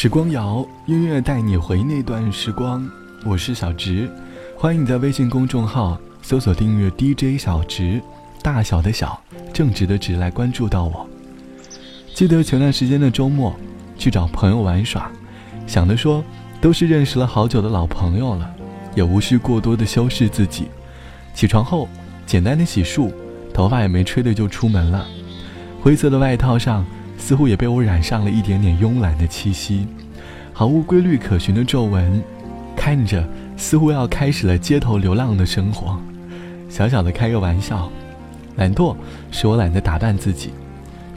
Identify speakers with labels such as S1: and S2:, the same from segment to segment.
S1: 时光谣，音乐带你回那段时光。我是小植，欢迎你在微信公众号搜索订阅 DJ 小植，大小的小，正直的直来关注到我。记得前段时间的周末，去找朋友玩耍，想着说都是认识了好久的老朋友了，也无需过多的修饰自己。起床后，简单的洗漱，头发也没吹的就出门了。灰色的外套上，似乎也被我染上了一点点慵懒的气息，毫无规律可循的皱纹，看着似乎要开始了街头流浪的生活。小小的开个玩笑，懒惰使我懒得打扮自己。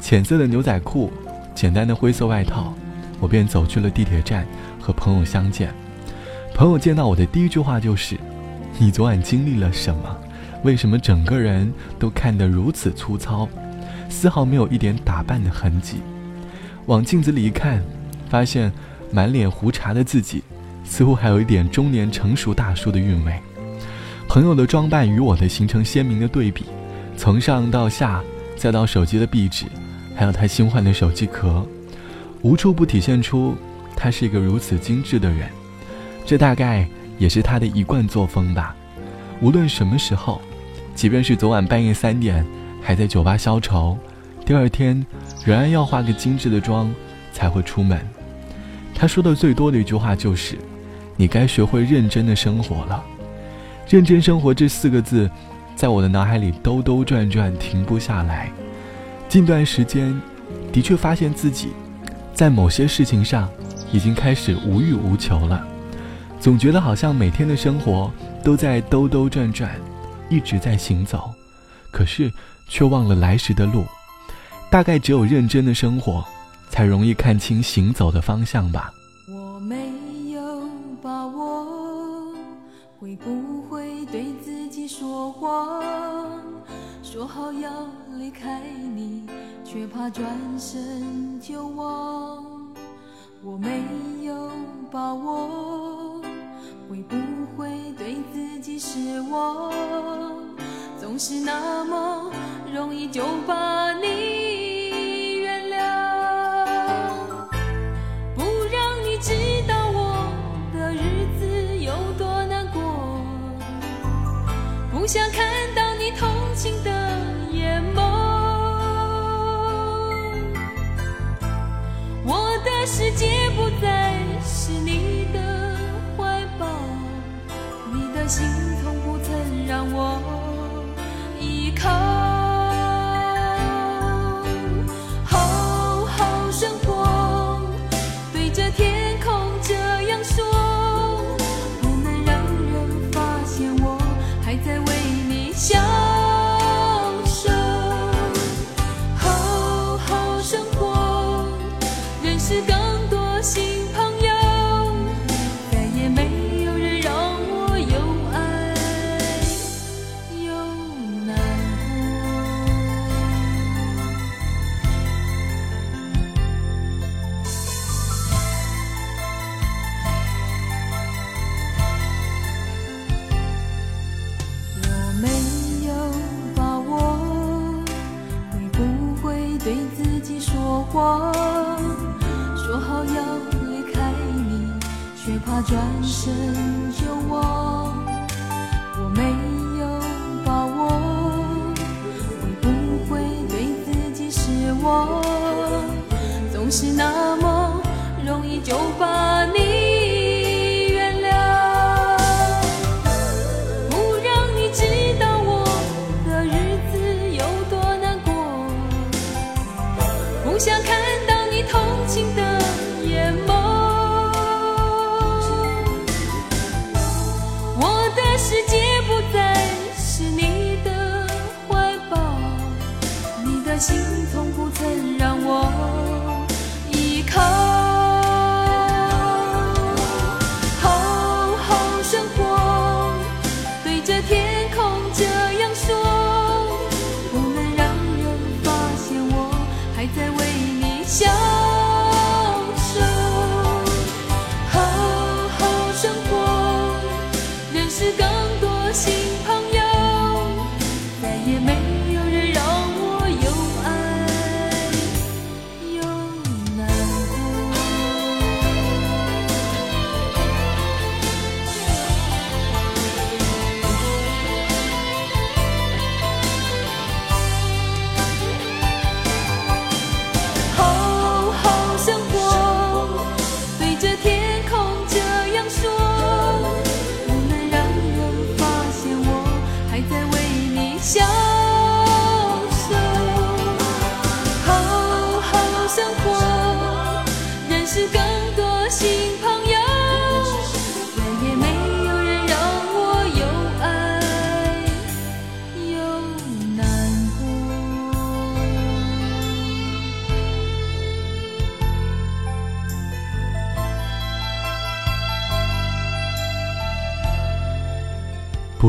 S1: 浅色的牛仔裤，简单的灰色外套，我便走去了地铁站和朋友相见。朋友见到我的第一句话就是：“你昨晚经历了什么？为什么整个人都看得如此粗糙？”丝毫没有一点打扮的痕迹。往镜子里一看，发现满脸胡茬的自己，似乎还有一点中年成熟大叔的韵味。朋友的装扮与我的形成鲜明的对比，从上到下，再到手机的壁纸，还有他新换的手机壳，无处不体现出他是一个如此精致的人。这大概也是他的一贯作风吧。无论什么时候，即便是昨晚半夜三点。还在酒吧消愁，第二天仍然要化个精致的妆才会出门。他说的最多的一句话就是：“你该学会认真的生活了。”认真生活这四个字，在我的脑海里兜兜转转，停不下来。近段时间，的确发现自己在某些事情上已经开始无欲无求了，总觉得好像每天的生活都在兜兜转转，一直在行走，可是。却忘了来时的路，大概只有认真的生活，才容易看清行走的方向吧。
S2: 我没有把握，会不会对自己说谎？说好要离开你，却怕转身就忘。我没有把握，会不会对自己失望？总是那么容易就把想看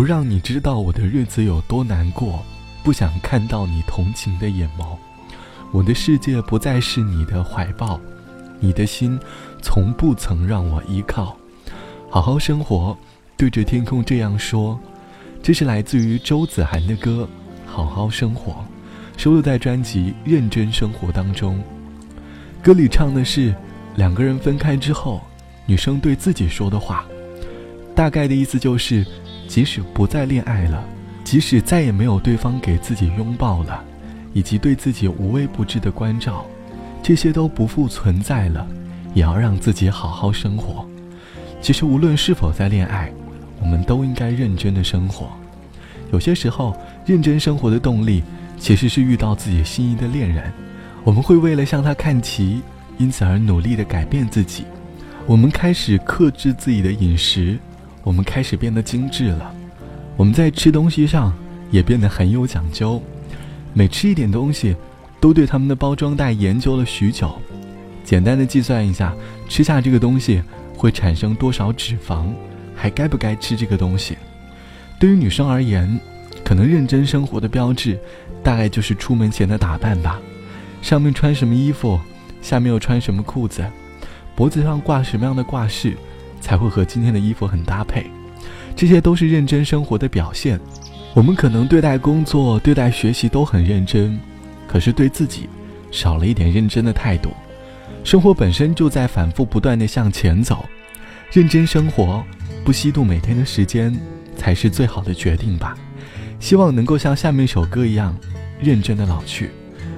S2: 不让你知道我的日子有多难过，不想看到你同情的
S1: 眼眸。我的世界不再是你的怀抱，你的心从不曾让我依靠。好好生活，对着天空这样说。这是来自于周子涵的歌《好好生活》，收录在专辑《认真生活》当中。歌里唱的是两个人分开之后，女生对自己说的话，大概的意思就是。即使不再恋爱了，即使再也没有对方给自己拥抱了，以及对自己无微不至的关照，这些都不复存在了，也要让自己好好生活。其实无论是否在恋爱，我们都应该认真的生活。有些时候，认真生活的动力其实是遇到自己心仪的恋人，我们会为了向他看齐，因此而努力的改变自己。我们开始克制自己的饮食。我们开始变得精致了，我们在吃东西上也变得很有讲究，每吃一点东西，都对他们的包装袋研究了许久，简单的计算一下，吃下这个东西会产生多少脂肪，还该不该吃这个东西。对于女生而言，可能认真生活的标志，大概就是出门前的打扮吧，上面穿什么衣服，下面又穿什么裤子，脖子上挂什么样的挂饰。才会和今天的衣服很搭配，这些都是认真生活的表现。我们可能对待工作、对待学习都很认真，可是对自己少了一点认真的态度。生活本身就在反复不断的向前走，认真生活，不虚度每天的时间，才是最好的决定吧。希望能够像下面一首歌一样，认真的老去。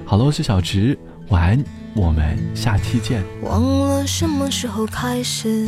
S1: 好了，我是小直，晚安，我们下期见。
S3: 忘了什么时候开始。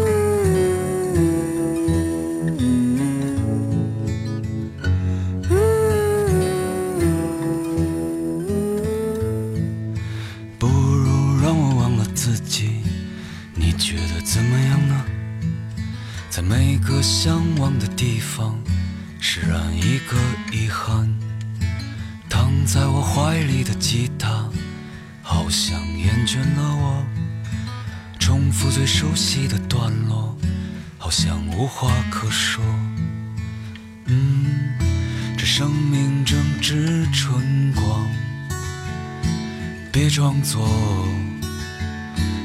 S3: 觉得怎么样呢？在每个向往的地方，释然一个遗憾。躺在我怀里的吉他，好像厌倦了我。重复最熟悉的段落，好像无话可说。嗯，这生命正值春光，别装作